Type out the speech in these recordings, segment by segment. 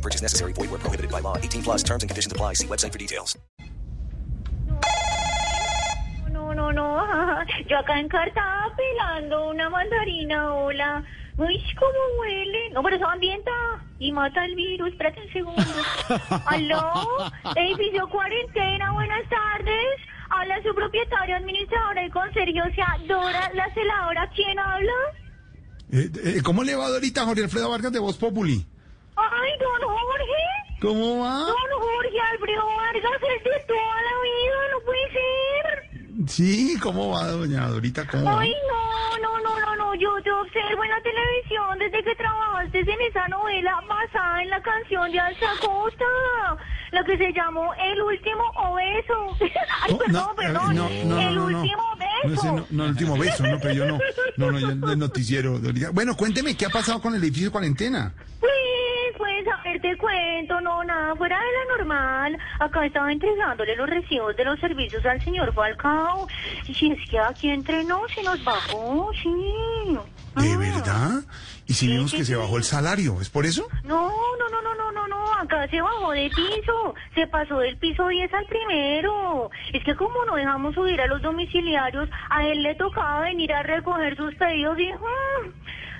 No purchase necessary. Void where prohibited by law. 18 plus terms and conditions apply. See website for details. No, no, no. Yo acá encartada pelando una mandarina, hola. Uy, cómo huele. No, pero eso ambienta y mata el virus. Espérate un segundo. ¿Aló? Edificio Cuarentena, buenas tardes. Habla su propietario, administradora y conserje, o sea, Dora, la celadora. ¿Quién habla? Eh, eh, ¿Cómo le va ahorita Jorge Alfredo Vargas de Voz Populi? Ay, don Jorge. ¿Cómo va? Don Jorge Alfredo Vargas, el de toda la vida, no puede ser. Sí, ¿cómo va doña Dorita? ¿Cómo va? Ay, no, no, no, no, no, yo te observo en la televisión desde que trabajaste en esa novela basada en la canción de Alza Costa, la que se llamó El Último Obeso. Ay, Oh, perdón, no, perdón, no, no, El. Último Beso. no, no, el último beso, no, pero yo no, no, no, yo del noticiero. Bueno, cuénteme, ¿qué ha pasado con el edificio de cuarentena? Cuento, no, nada, fuera de lo normal. Acá estaba entregándole los recibos de los servicios al señor Falcao. Y si es que aquí entrenó, se nos bajó, sí. ¿De Ah. verdad? Y si Sí, vimos sí, que se sí. bajó el salario, ¿es por eso? No, no, no, no, no, no, no, acá se bajó de piso, se pasó del piso 10 al primero. Es que como no dejamos subir a los domiciliarios, a él le tocaba venir a recoger sus pedidos y ¡mm!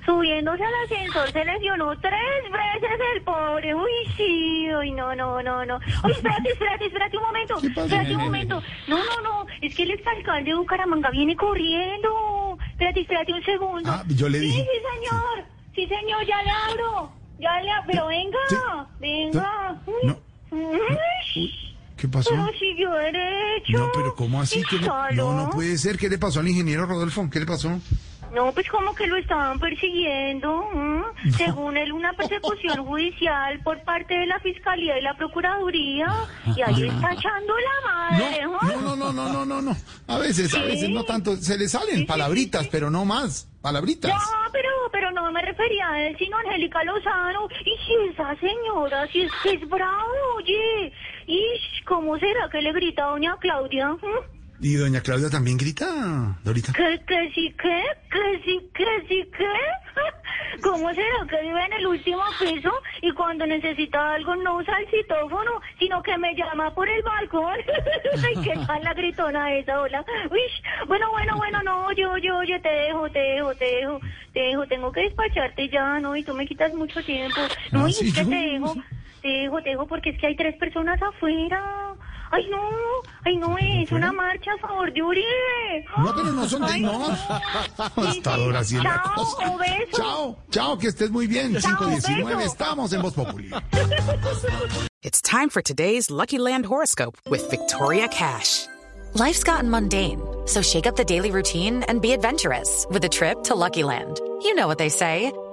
Subiéndose al ascensor se lesionó tres veces el pobre. Uy, sí, uy, no, no, no, no. Uy, espérate, espérate, espérate un momento, espérate un momento. No, no, no, es que el exalcalde de Bucaramanga viene corriendo. Espérate, espérate un segundo. Ah, yo le Sí, dije. Sí, señor. Sí, señor, ya le abro. Ya le abro. Pero venga, Sí. venga. No. Uy, ¿Qué pasó? Pero siguió derecho. No, pero ¿cómo así? ¿Qué le- Déjalo. No, no puede ser. ¿Qué le pasó al ingeniero Rodolfo? ¿Qué le pasó? No, pues como que lo estaban persiguiendo. ¿m? Según él, una persecución judicial por parte de la Fiscalía y la Procuraduría. Y ahí está echando la madre. No, ¿m? no, no, no, no, no, no, no. A veces, a veces no tanto. Se le salen palabritas, pero no más. Palabritas. No, pero, pero no me refería a él, sino a Angélica Lozano. Y si esa señora, si es que es bravo, oye. Y ¿cómo será que le grita a doña Claudia? ¿m? Y doña Claudia también grita, Dorita. ¿Que, que sí, que, que sí, que sí, que? ¿Cómo será que vive en el último piso y cuando necesita algo no usa el citófono, sino que me llama por el balcón? Ay, qué tal la gritona esa, hola. Uy, bueno, bueno, bueno, no, yo, yo, yo te dejo, te dejo, te dejo, te dejo, tengo que despacharte ya, ¿no? Y tú me quitas mucho tiempo. No, Ah, y sí, es que yo- te dejo, te dejo, te dejo, porque es que hay tres personas afuera. Ay, no, ay, no, es una marcha a favor de Uribe. No, pero no son de no. Hasta ahora sí la Chao, cosa. beso. Chao, chao, que estés muy bien. Chao, 519, beso. estamos en Voz Populi. It's time for today's Lucky Land horoscope with Victoria Cash. Life's gotten mundane, so shake up the daily routine and be adventurous with a trip to Lucky Land. You know what they say.